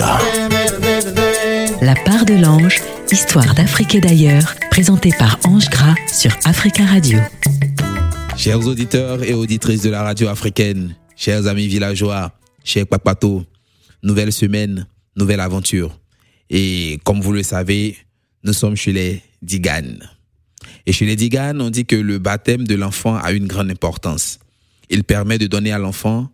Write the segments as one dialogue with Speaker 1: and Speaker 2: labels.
Speaker 1: Africa.
Speaker 2: La part de l'ange, histoire d'Afrique et d'ailleurs, présentée par Ange Gras sur Africa Radio.
Speaker 3: Chers auditeurs et auditrices de la radio africaine, chers amis villageois, chers papato, nouvelle semaine, nouvelle aventure. Et comme vous le savez, nous sommes chez les Diganes. Et chez les Diganes, on dit que le baptême de l'enfant a une grande importance. Il permet de donner à l'enfant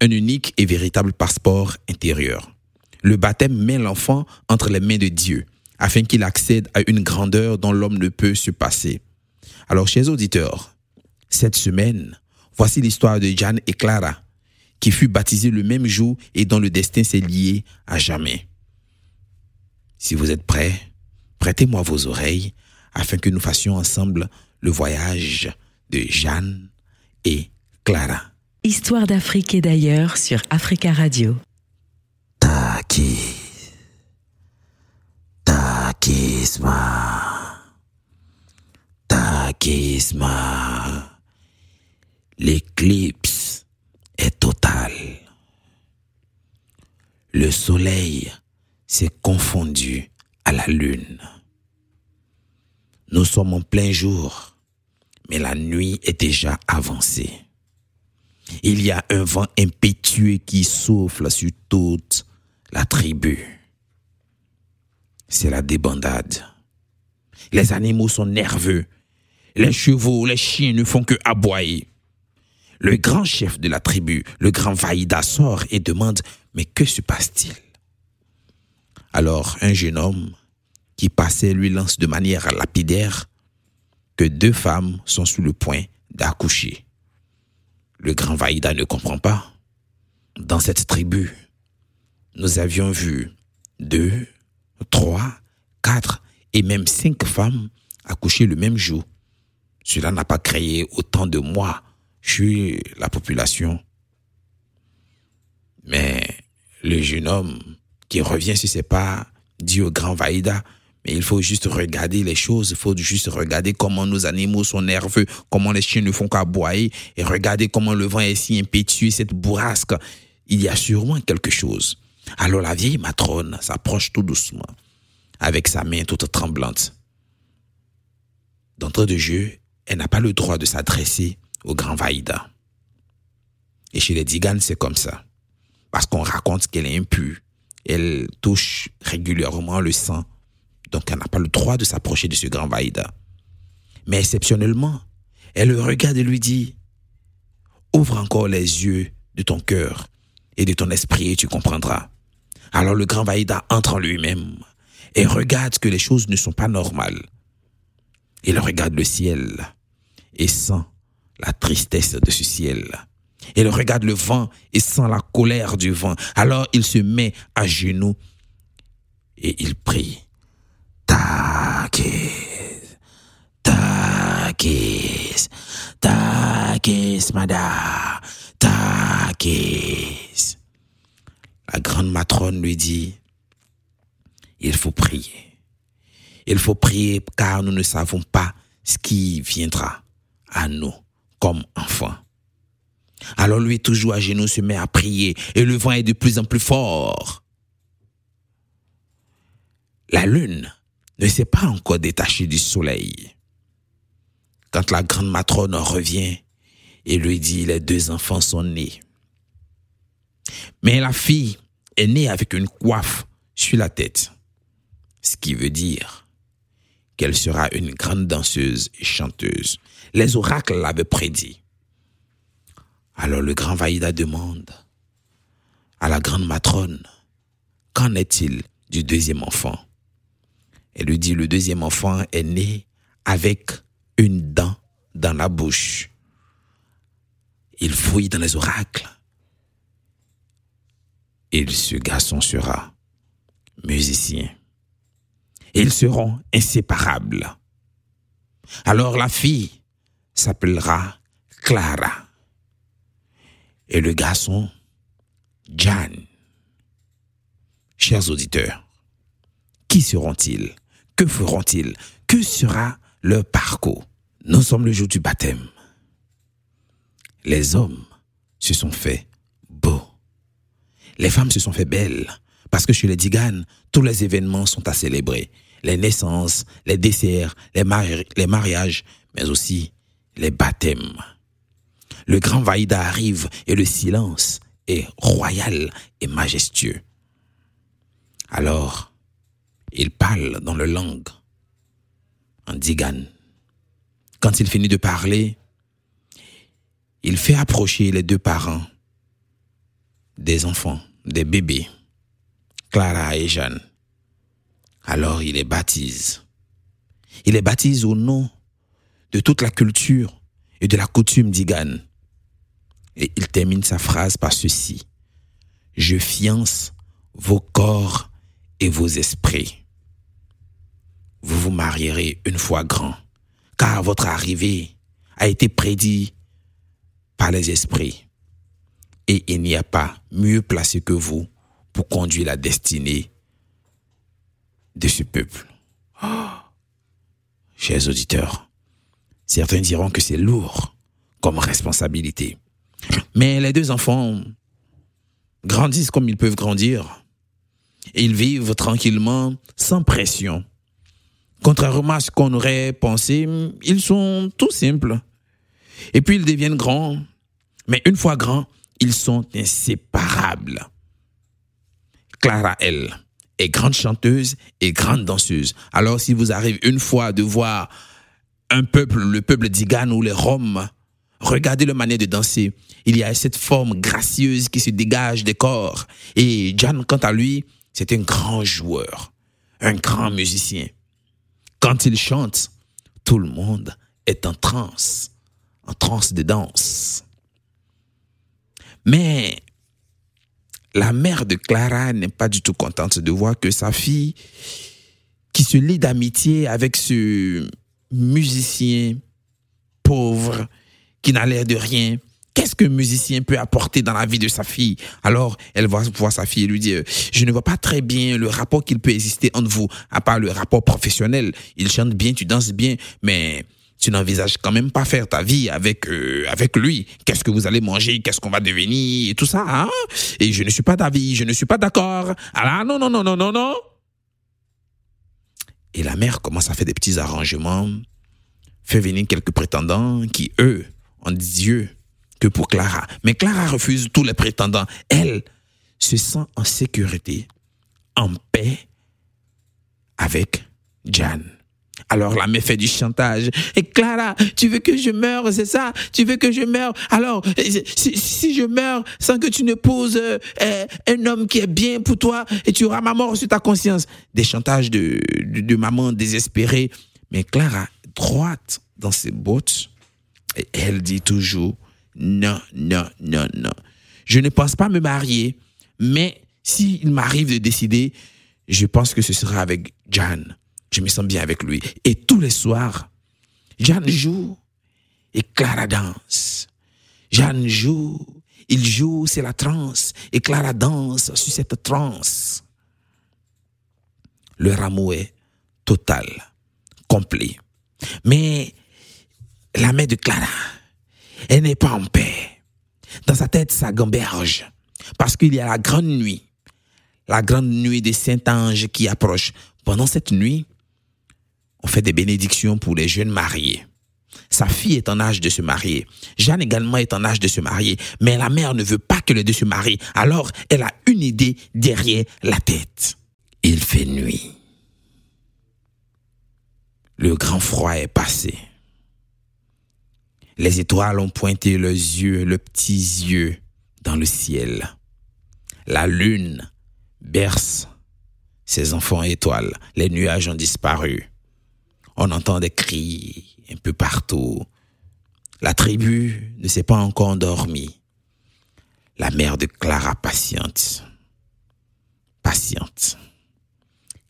Speaker 3: un unique et véritable passeport intérieur. Le baptême met l'enfant entre les mains de Dieu, afin qu'il accède à une grandeur dont l'homme ne peut se passer. Alors, chers auditeurs, cette semaine, voici l'histoire de Jeanne et Clara, qui fut baptisée le même jour et dont le destin s'est lié à jamais. Si vous êtes prêts, prêtez-moi vos oreilles afin que nous fassions ensemble le voyage de Jeanne et Clara.
Speaker 2: Histoire d'Afrique et d'ailleurs sur Africa Radio.
Speaker 3: Taki. Takisma. Takisma. L'éclipse est totale. Le soleil s'est confondu à la lune. Nous sommes en plein jour, mais la nuit est déjà avancée. Il y a un vent impétueux qui souffle sur toute la tribu. C'est la débandade. Les animaux sont nerveux. Les chevaux, les chiens ne font que aboyer. Le grand chef de la tribu, le grand Vaïda, sort et demande Mais que se passe-t-il? Alors un jeune homme qui passait lui lance de manière lapidaire que deux femmes sont sous le point d'accoucher. Le grand Vaïda ne comprend pas. Dans cette tribu, nous avions vu deux, trois, quatre et même cinq femmes accoucher le même jour. Cela n'a pas créé autant de moi chez la population. Mais le jeune homme qui revient sur ses pas dit au grand Vaïda, mais il faut juste regarder les choses, il faut juste regarder comment nos animaux sont nerveux, comment les chiens ne font qu'aboyer, et regarder comment le vent est si impétueux, cette bourrasque. Il y a sûrement quelque chose. Alors la vieille matrone s'approche tout doucement, avec sa main toute tremblante. D'entrée de jeu, elle n'a pas le droit de s'adresser au grand Vaïda. Et chez les Diganes, c'est comme ça. Parce qu'on raconte qu'elle est impure. Elle touche régulièrement le sang. Donc elle n'a pas le droit de s'approcher de ce grand Vaïda. Mais exceptionnellement, elle le regarde et lui dit, ouvre encore les yeux de ton cœur et de ton esprit et tu comprendras. Alors le grand Vaïda entre en lui-même et regarde que les choses ne sont pas normales. Il regarde le ciel et sent la tristesse de ce ciel. Il regarde le vent et sent la colère du vent. Alors il se met à genoux et il prie. Takis, Takis, Takis, Mada, Takis. La grande matrone lui dit, il faut prier. Il faut prier car nous ne savons pas ce qui viendra à nous comme enfants. Alors lui, toujours à genoux, se met à prier et le vent est de plus en plus fort. La lune ne s'est pas encore détachée du soleil. Quand la grande matrone revient et lui dit les deux enfants sont nés. Mais la fille est née avec une coiffe sur la tête, ce qui veut dire qu'elle sera une grande danseuse et chanteuse. Les oracles l'avaient prédit. Alors le grand Vaïda demande à la grande matrone, qu'en est-il du deuxième enfant? Elle lui dit, le deuxième enfant est né avec une dent dans la bouche. Il fouille dans les oracles. Et ce garçon sera musicien. Ils seront inséparables. Alors la fille s'appellera Clara. Et le garçon, Jan. Chers auditeurs, qui seront-ils? Que feront-ils? Que sera leur parcours? Nous sommes le jour du baptême. Les hommes se sont faits beaux. Les femmes se sont fait belles Parce que chez les Diganes, tous les événements sont à célébrer. Les naissances, les desserts, les, mariages, mais aussi les baptêmes. Le grand Vaïda arrive et le silence est royal et majestueux. Alors, il parle dans le langue, en digane. Quand il finit de parler, il fait approcher les deux parents des enfants, des bébés, Clara et Jeanne. Alors il les baptise. Il les baptise au nom de toute la culture et de la coutume d'Igan. Et il termine sa phrase par ceci. Je fiance vos corps et vos esprits. Vous vous marierez une fois grand, car votre arrivée a été prédit par les esprits. Et il n'y a pas mieux placé que vous pour conduire la destinée de ce peuple. Chers auditeurs, certains diront que c'est lourd comme responsabilité. Mais les deux enfants grandissent comme ils peuvent grandir. Ils vivent tranquillement, sans pression. Contrairement à ce qu'on aurait pensé, ils sont tout simples. Et puis ils deviennent grands. Mais une fois grands, ils sont inséparables. Clara, elle, est grande chanteuse et grande danseuse. Alors si vous arrivez une fois de voir un peuple, le peuple d'Igan ou les Roms, regardez le manière de danser. Il y a cette forme gracieuse qui se dégage des corps. Et Jan, quant à lui, c'est un grand joueur, un grand musicien. Quand il chante, tout le monde est en transe, en transe de danse. Mais la mère de Clara n'est pas du tout contente de voir que sa fille, qui se lie d'amitié avec ce musicien pauvre, qui n'a l'air de rien, qu'est-ce qu'un musicien peut apporter dans la vie de sa fille? Alors, elle va voir sa fille et lui dire, je ne vois pas très bien le rapport qu'il peut exister entre vous, à part le rapport professionnel. Il chante bien, tu danses bien, mais tu n'envisages quand même pas faire ta vie avec euh, avec lui. Qu'est-ce que vous allez manger, qu'est-ce qu'on va devenir? Et tout ça. Hein? Et je ne suis pas d'avis, je ne suis pas d'accord. Alors non non non non non non. Et la mère commence à faire des petits arrangements, fait venir quelques prétendants qui eux ont Dieu que pour Clara. Mais Clara refuse tous les prétendants. Elle se sent en sécurité, en paix avec Jan. Alors la mère fait du chantage. Et Clara, tu veux que je meure, c'est ça? Tu veux que je meure? Alors, si, je meurs sans que tu ne poses euh, un homme qui est bien pour toi, et tu auras ma mort sur ta conscience. Des chantages de, de, maman désespérée. Mais Clara, droite dans ses bottes, elle dit toujours, non, non, non, non. Je ne pense pas me marier, mais s'il m'arrive de décider, je pense que ce sera avec Jan je me sens bien avec lui. Et tous les soirs, Jeanne joue et Clara danse. Jeanne joue, il joue, c'est la transe, et Clara danse sur cette transe. Le rameau est total, complet. Mais la main de Clara, elle n'est pas en paix. Dans sa tête, ça gamberge. Parce qu'il y a la grande nuit, la grande nuit des Saint-Anges qui approche. Pendant cette nuit, fait des bénédictions pour les jeunes mariés. Sa fille est en âge de se marier. Jeanne également est en âge de se marier. Mais la mère ne veut pas que les deux se marient. Alors, elle a une idée derrière la tête. Il fait nuit. Le grand froid est passé. Les étoiles ont pointé leurs yeux, leurs petits yeux dans le ciel. La lune berce ses enfants étoiles. Les nuages ont disparu. On entend des cris un peu partout. La tribu ne s'est pas encore endormie. La mère de Clara patiente, patiente,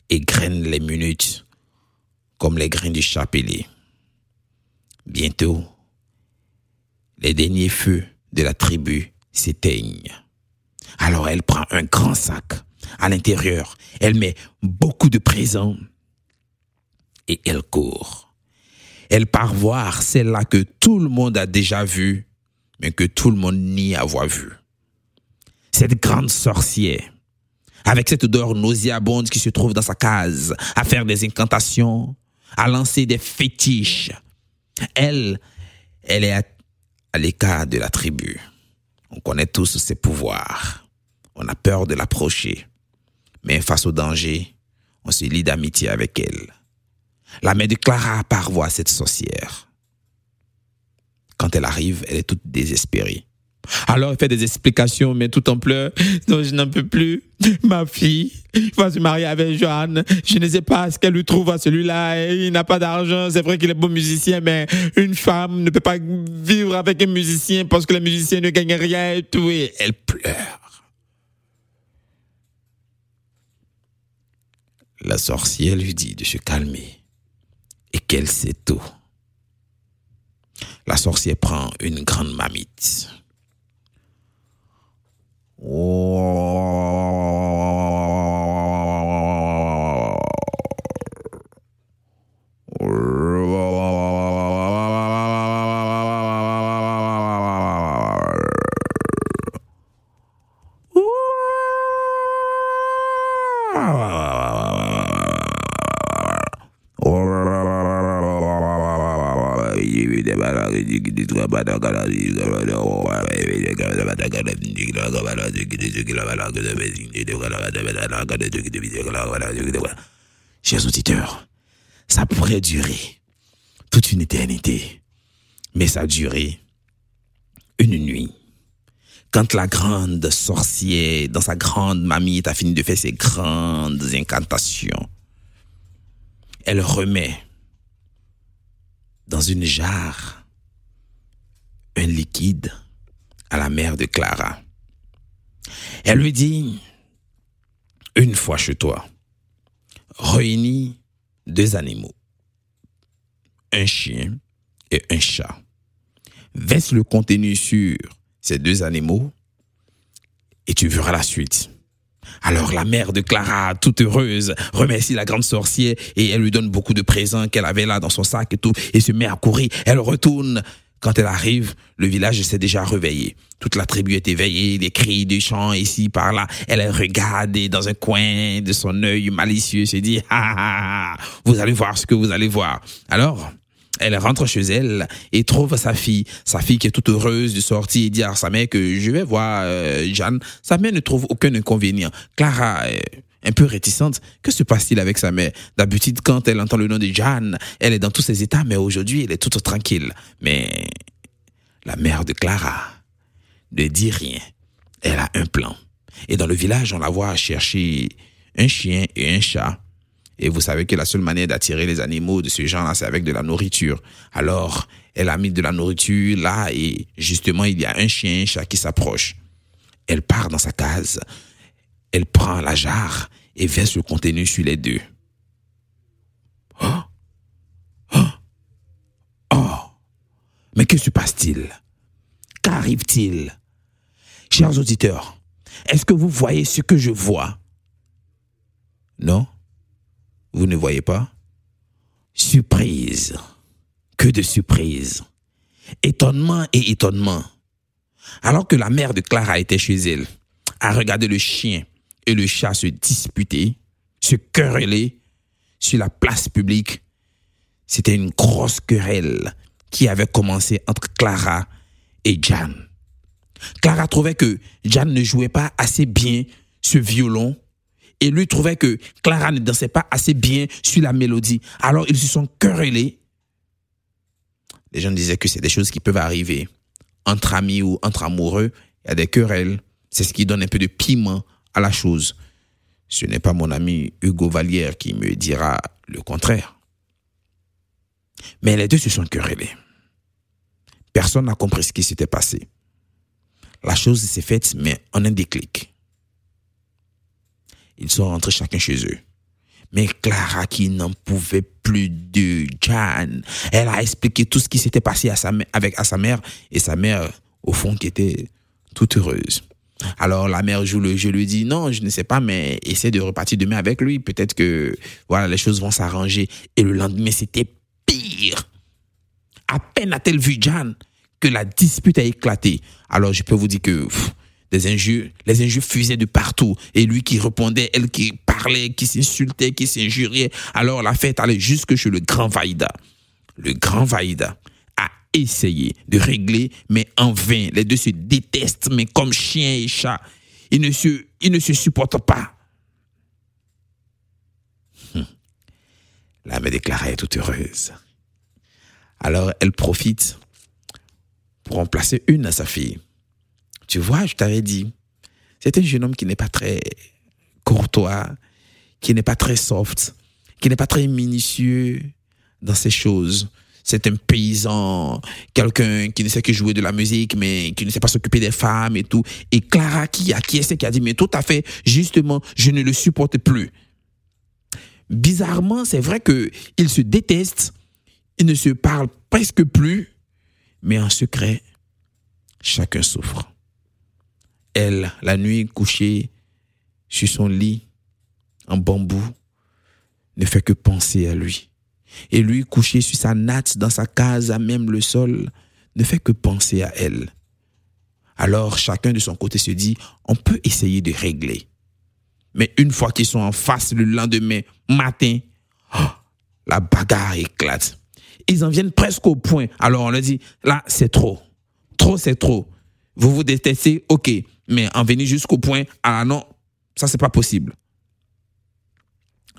Speaker 3: et graine les minutes comme les grains du chapelet. Bientôt, les derniers feux de la tribu s'éteignent. Alors elle prend un grand sac. À l'intérieur, elle met beaucoup de présents et elle court. Elle part voir celle-là que tout le monde a déjà vue, mais que tout le monde nie avoir vue. Cette grande sorcière, avec cette odeur nauséabonde qui se trouve dans sa case, à faire des incantations, à lancer des fétiches. Elle, elle est à, à l'écart de la tribu. On connaît tous ses pouvoirs. On a peur de l'approcher. Mais face au danger, on se lie d'amitié avec elle. La mère de Clara parvoit cette sorcière. Quand elle arrive, elle est toute désespérée. Alors elle fait des explications, mais tout en pleurs. Non, je n'en peux plus. Ma fille va se marier avec Johan. Je ne sais pas ce qu'elle lui trouve à celui-là. Il n'a pas d'argent. C'est vrai qu'il est bon musicien, mais une femme ne peut pas vivre avec un musicien parce que le musicien ne gagne rien et tout. Et elle pleure. La sorcière lui dit de se calmer qu'elle tout. La sorcière prend une grande mamite. Chers auditeurs, ça pourrait durer toute une éternité, mais ça a duré une nuit. Quand la grande sorcière, dans sa grande mamie, a fini de faire ses grandes incantations, elle remet dans une jarre un liquide à la mère de Clara. Elle lui dit, une fois chez toi, réunis deux animaux, un chien et un chat. Verse le contenu sur ces deux animaux et tu verras la suite. Alors la mère de Clara, toute heureuse, remercie la grande sorcière et elle lui donne beaucoup de présents qu'elle avait là dans son sac et tout, et se met à courir. Elle retourne. Quand elle arrive, le village s'est déjà réveillé. Toute la tribu est éveillée, des cris, des chants ici, par là. Elle regarde dans un coin de son œil malicieux, se dit, ah, ah, ah, vous allez voir ce que vous allez voir. Alors, elle rentre chez elle et trouve sa fille, sa fille qui est toute heureuse de sortir et dit à sa mère que je vais voir euh, Jeanne. Sa mère ne trouve aucun inconvénient. Clara est un peu réticente. Que se passe-t-il avec sa mère? D'habitude, quand elle entend le nom de Jeanne, elle est dans tous ses états, mais aujourd'hui, elle est toute tranquille. Mais la mère de Clara ne dit rien. Elle a un plan. Et dans le village, on la voit chercher un chien et un chat et vous savez que la seule manière d'attirer les animaux de ce genre-là, c'est avec de la nourriture. Alors, elle a mis de la nourriture là et justement, il y a un chien, un chat qui s'approche. Elle part dans sa case. Elle prend la jarre et verse le contenu sur les deux. Oh! Oh! Oh! Mais que se passe-t-il? Qu'arrive-t-il? Chers auditeurs, est-ce que vous voyez ce que je vois? Non? Vous ne voyez pas? Surprise. Que de surprise. Étonnement et étonnement. Alors que la mère de Clara était chez elle, a regardé le chien et le chat se disputer, se quereller sur la place publique, c'était une grosse querelle qui avait commencé entre Clara et Jan. Clara trouvait que Jan ne jouait pas assez bien ce violon et lui trouvait que Clara ne dansait pas assez bien sur la mélodie. Alors ils se sont querellés. Les gens disaient que c'est des choses qui peuvent arriver. Entre amis ou entre amoureux, il y a des querelles. C'est ce qui donne un peu de piment à la chose. Ce n'est pas mon ami Hugo Vallière qui me dira le contraire. Mais les deux se sont querellés. Personne n'a compris ce qui s'était passé. La chose s'est faite, mais en un déclic. Ils sont rentrés chacun chez eux. Mais Clara, qui n'en pouvait plus de Jan, elle a expliqué tout ce qui s'était passé à sa, mère, et sa mère, au fond, qui était toute heureuse. Alors la mère joue le jeu, lui dit non, je ne sais pas, mais essaie de repartir demain avec lui. Peut-être que voilà, les choses vont s'arranger. Et le lendemain, c'était pire. À peine a-t-elle vu Jan que la dispute a éclaté. Alors je peux vous dire que Des injures, les injures fusaient de partout. Et lui qui répondait, elle qui parlait, qui s'insultait, qui s'injuriait. Alors la fête allait jusque chez le grand Vaïda. Le grand Vaïda a essayé de régler, mais en vain. Les deux se détestent, mais comme chien et chat. Ils ne se, supportent pas. Hum. Déclarée est toute heureuse. Alors elle profite pour remplacer une à sa fille. Tu vois, je t'avais dit, c'est un jeune homme qui n'est pas très courtois, qui n'est pas très soft, qui n'est pas très minutieux dans ces choses. C'est un paysan, quelqu'un qui ne sait que jouer de la musique, mais qui ne sait pas s'occuper des femmes et tout. Et Clara qui a qui qui a dit, mais tout à fait, justement, je ne le supporte plus. Bizarrement, c'est vrai que ils se détestent, ils ne se parlent presque plus, mais en secret, chacun souffre. Elle, la nuit couchée sur son lit en bambou, ne fait que penser à lui. Et lui, couché sur sa natte dans sa case à même le sol, ne fait que penser à elle. Alors chacun de son côté se dit, on peut essayer de régler. Mais une fois qu'ils sont en face le lendemain matin, oh, la bagarre éclate. Ils en viennent presque au point. Alors on leur dit, là, c'est trop. Trop, c'est trop. Vous vous détestez, ok. Mais en venir jusqu'au point, ah non, ça c'est pas possible.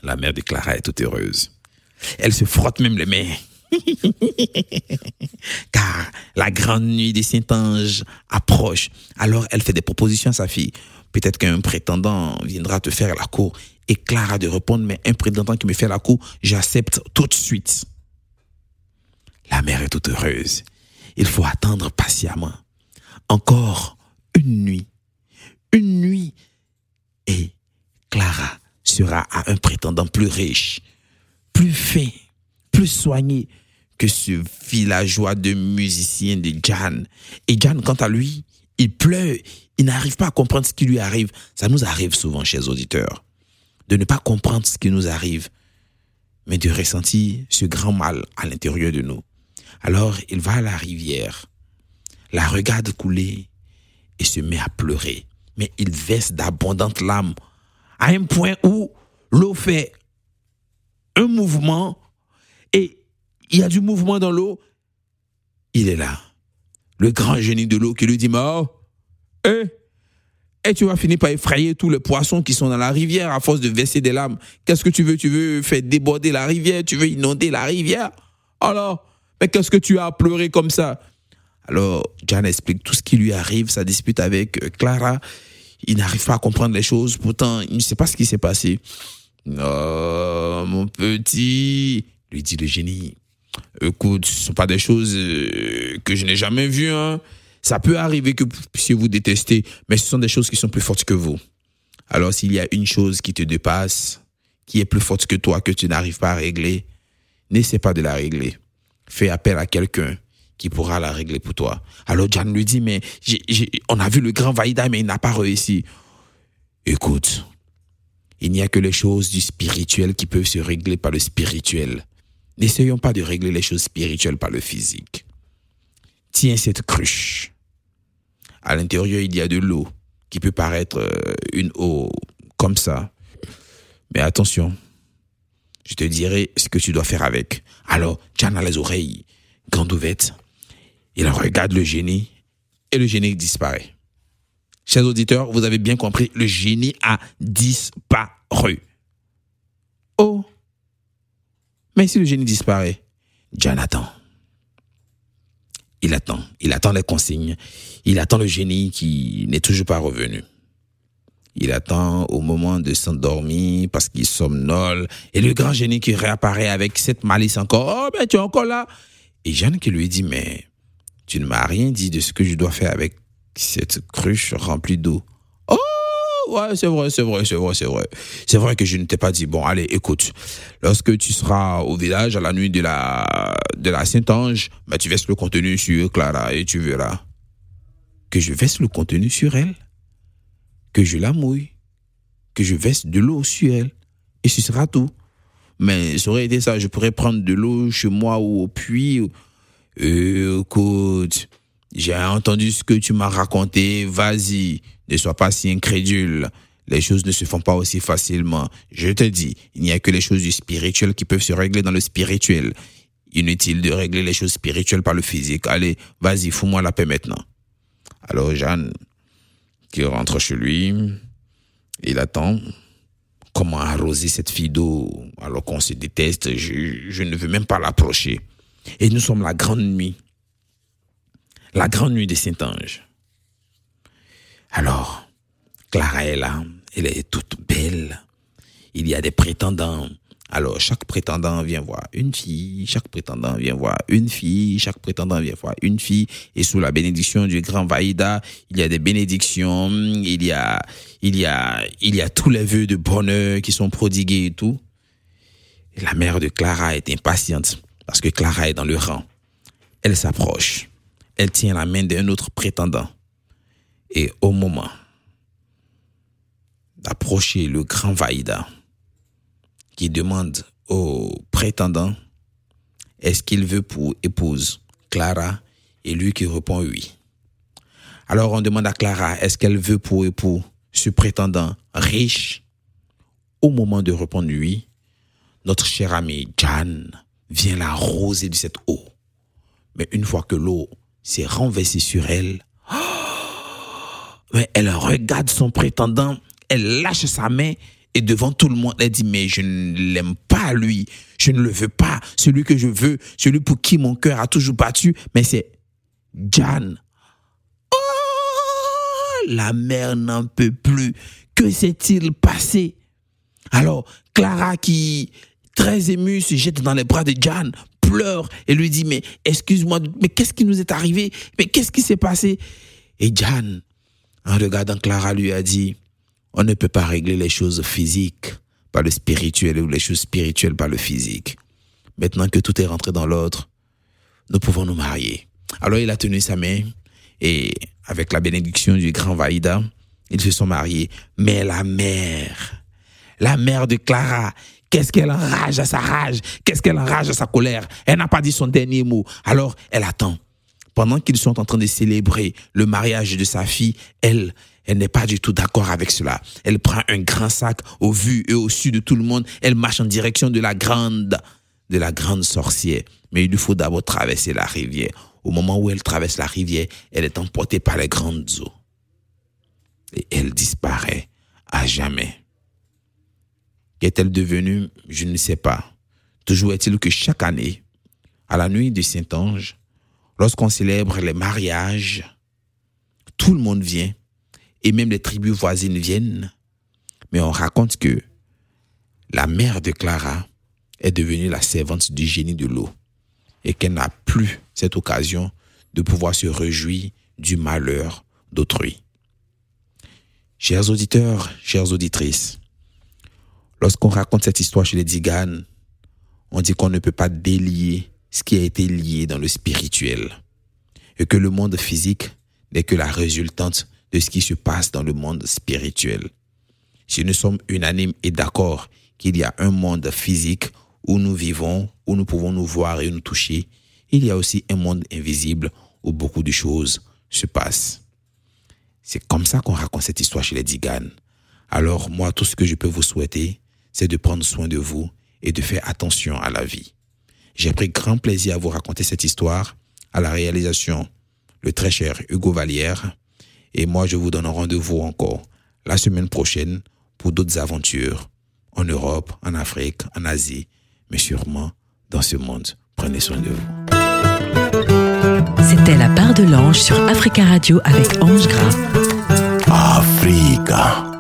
Speaker 3: La mère de Clara est toute heureuse. Elle se frotte même les mains. Car la grande nuit des Saint-Anges approche. Alors elle fait des propositions à sa fille. Peut-être qu'un prétendant viendra te faire la cour. Et Clara de répondre, mais un prétendant qui me fait la cour, j'accepte tout de suite. La mère est toute heureuse. Il faut attendre patiemment. Encore une nuit. Une nuit. Et Clara sera à un prétendant plus riche, plus fin, plus soigné que ce villageois de musicien de Jan. Et Jan, quant à lui, il pleure, il n'arrive pas à comprendre ce qui lui arrive. Ça nous arrive souvent, chers auditeurs, de ne pas comprendre ce qui nous arrive, mais de ressentir ce grand mal à l'intérieur de nous. Alors il va à la rivière, la regarde couler et se met à pleurer. Mais il verse d'abondantes larmes à un point où l'eau fait un mouvement et il y a du mouvement dans l'eau. Il est là. Le grand génie de l'eau qui lui dit, mais oh, eh, et tu vas finir par effrayer tous les poissons qui sont dans la rivière à force de verser des larmes. Qu'est-ce que tu veux? Tu veux faire déborder la rivière? Tu veux inonder la rivière? Alors, mais qu'est-ce que tu as à pleurer comme ça? Alors, Jan explique tout ce qui lui arrive, sa dispute avec euh, Clara. Il n'arrive pas à comprendre les choses, pourtant, il ne sait pas ce qui s'est passé. Oh, mon petit, lui dit le génie. Écoute, ce sont pas des choses euh, que je n'ai jamais vues. Hein. Ça peut arriver que vous puissiez vous détester, mais ce sont des choses qui sont plus fortes que vous. Alors s'il y a une chose qui te dépasse, qui est plus forte que toi, que tu n'arrives pas à régler, n'essaie pas de la régler. Fais appel à quelqu'un qui pourra la régler pour toi. Alors Jan lui dit, mais on a vu le grand Vaïda, mais il n'a pas réussi. Écoute, il n'y a que les choses du spirituel qui peuvent se régler par le spirituel. N'essayons pas de régler les choses spirituelles par le physique. Tiens cette cruche. À l'intérieur, il y a de l'eau qui peut paraître euh, une eau comme ça. Mais attention, je te dirai ce que tu dois faire avec. Alors, Jan a les oreilles grandes ouvertes. Il regarde le génie et le génie disparaît. Chers auditeurs, vous avez bien compris, le génie a disparu. Oh Mais si le génie disparaît, Jan attend. Il attend, il attend les consignes, il attend le génie qui n'est toujours pas revenu. Il attend au moment de s'endormir parce qu'il somnole. Et le grand génie qui réapparaît avec cette malice encore. Oh, mais tu es encore là. Et Jeanne qui lui dit, mais tu ne m'as rien dit de ce que je dois faire avec cette cruche remplie d'eau. Oh, ouais, c'est vrai, c'est vrai, c'est vrai, c'est vrai. C'est vrai que je ne t'ai pas dit, bon, allez, écoute, lorsque tu seras au village à la nuit de la, de la Saint-Ange, bah, tu verses le contenu sur Clara et tu verras que je verse le contenu sur elle que je la mouille, que je verse de l'eau sur elle, et ce sera tout. Mais ça aurait été ça, je pourrais prendre de l'eau chez moi ou au puits. Écoute, j'ai entendu ce que tu m'as raconté, vas-y, ne sois pas si incrédule. Les choses ne se font pas aussi facilement. Je te dis, il n'y a que les choses du spirituel qui peuvent se régler dans le spirituel. Inutile de régler les choses spirituelles par le physique. Allez, vas-y, fous-moi la paix maintenant. Alors Jeanne, qui rentre chez lui, il attend. Comment arroser cette fille d'eau alors qu'on se déteste? Je, je ne veux même pas l'approcher. Et nous sommes la grande nuit. La grande nuit des Saint-Anges. Alors, Clara est là. Elle est toute belle. Il y a des prétendants. Alors, chaque prétendant vient voir une fille, chaque prétendant vient voir une fille, chaque prétendant vient voir une fille. Et sous la bénédiction du grand Vaïda, il y a des bénédictions, il y a, il y a, il y a tous les vœux de bonheur qui sont prodigués et tout. La mère de Clara est impatiente parce que Clara est dans le rang. Elle s'approche. Elle tient la main d'un autre prétendant. Et au moment d'approcher le grand Vaïda, qui demande au prétendant est-ce qu'il veut pour épouse Clara? Et lui qui répond oui. Alors on demande à Clara est-ce qu'elle veut pour époux ce prétendant riche? Au moment de répondre oui, notre cher ami Jan vient la roser de cette eau. Mais une fois que l'eau s'est renversée sur elle, elle regarde son prétendant, elle lâche sa main et devant tout le monde, elle dit, mais je ne l'aime pas lui, je ne le veux pas, celui que je veux, celui pour qui mon cœur a toujours battu, mais c'est Jan. Oh, la mère n'en peut plus. Que s'est-il passé? Alors, Clara qui, très émue, se jette dans les bras de Jan, pleure et lui dit, mais excuse-moi, mais qu'est-ce qui nous est arrivé? Mais qu'est-ce qui s'est passé? Et Jan, en regardant Clara, lui a dit, on ne peut pas régler les choses physiques par le spirituel ou les choses spirituelles par le physique. Maintenant que tout est rentré dans l'ordre, nous pouvons nous marier. Alors il a tenu sa main et avec la bénédiction du grand Vaïda, ils se sont mariés. Mais la mère, la mère de Clara, qu'est-ce qu'elle enrage à sa rage, qu'est-ce qu'elle enrage à sa colère? Elle n'a pas dit son dernier mot. Alors elle attend. Pendant qu'ils sont en train de célébrer le mariage de sa fille, elle, elle n'est pas du tout d'accord avec cela. Elle prend un grand sac au vu et au su de tout le monde. Elle marche en direction de la grande, de la grande sorcière. Mais il lui faut d'abord traverser la rivière. Au moment où elle traverse la rivière, elle est emportée par les grandes eaux. Et elle disparaît à jamais. Qu'est-elle devenue? Je ne sais pas. Toujours est-il que chaque année, à la nuit du Saint-Ange, lorsqu'on célèbre les mariages, tout le monde vient et même les tribus voisines viennent. Mais on raconte que la mère de Clara est devenue la servante du génie de l'eau et qu'elle n'a plus cette occasion de pouvoir se réjouir du malheur d'autrui. Chers auditeurs, chères auditrices, lorsqu'on raconte cette histoire chez les Diganes, on dit qu'on ne peut pas délier ce qui a été lié dans le spirituel et que le monde physique n'est que la résultante de ce qui se passe dans le monde spirituel. Si nous sommes unanimes et d'accord qu'il y a un monde physique où nous vivons, où nous pouvons nous voir et nous toucher, il y a aussi un monde invisible où beaucoup de choses se passent. C'est comme ça qu'on raconte cette histoire chez les Diganes. Alors moi, tout ce que je peux vous souhaiter, c'est de prendre soin de vous et de faire attention à la vie. J'ai pris grand plaisir à vous raconter cette histoire, à la réalisation, le très cher Hugo Vallière, et moi, je vous donne rendez-vous encore la semaine prochaine pour d'autres aventures en Europe, en Afrique, en Asie, mais sûrement dans ce monde. Prenez soin de vous.
Speaker 2: C'était la part de l'ange sur Africa Radio avec Ange Gras.
Speaker 1: Africa.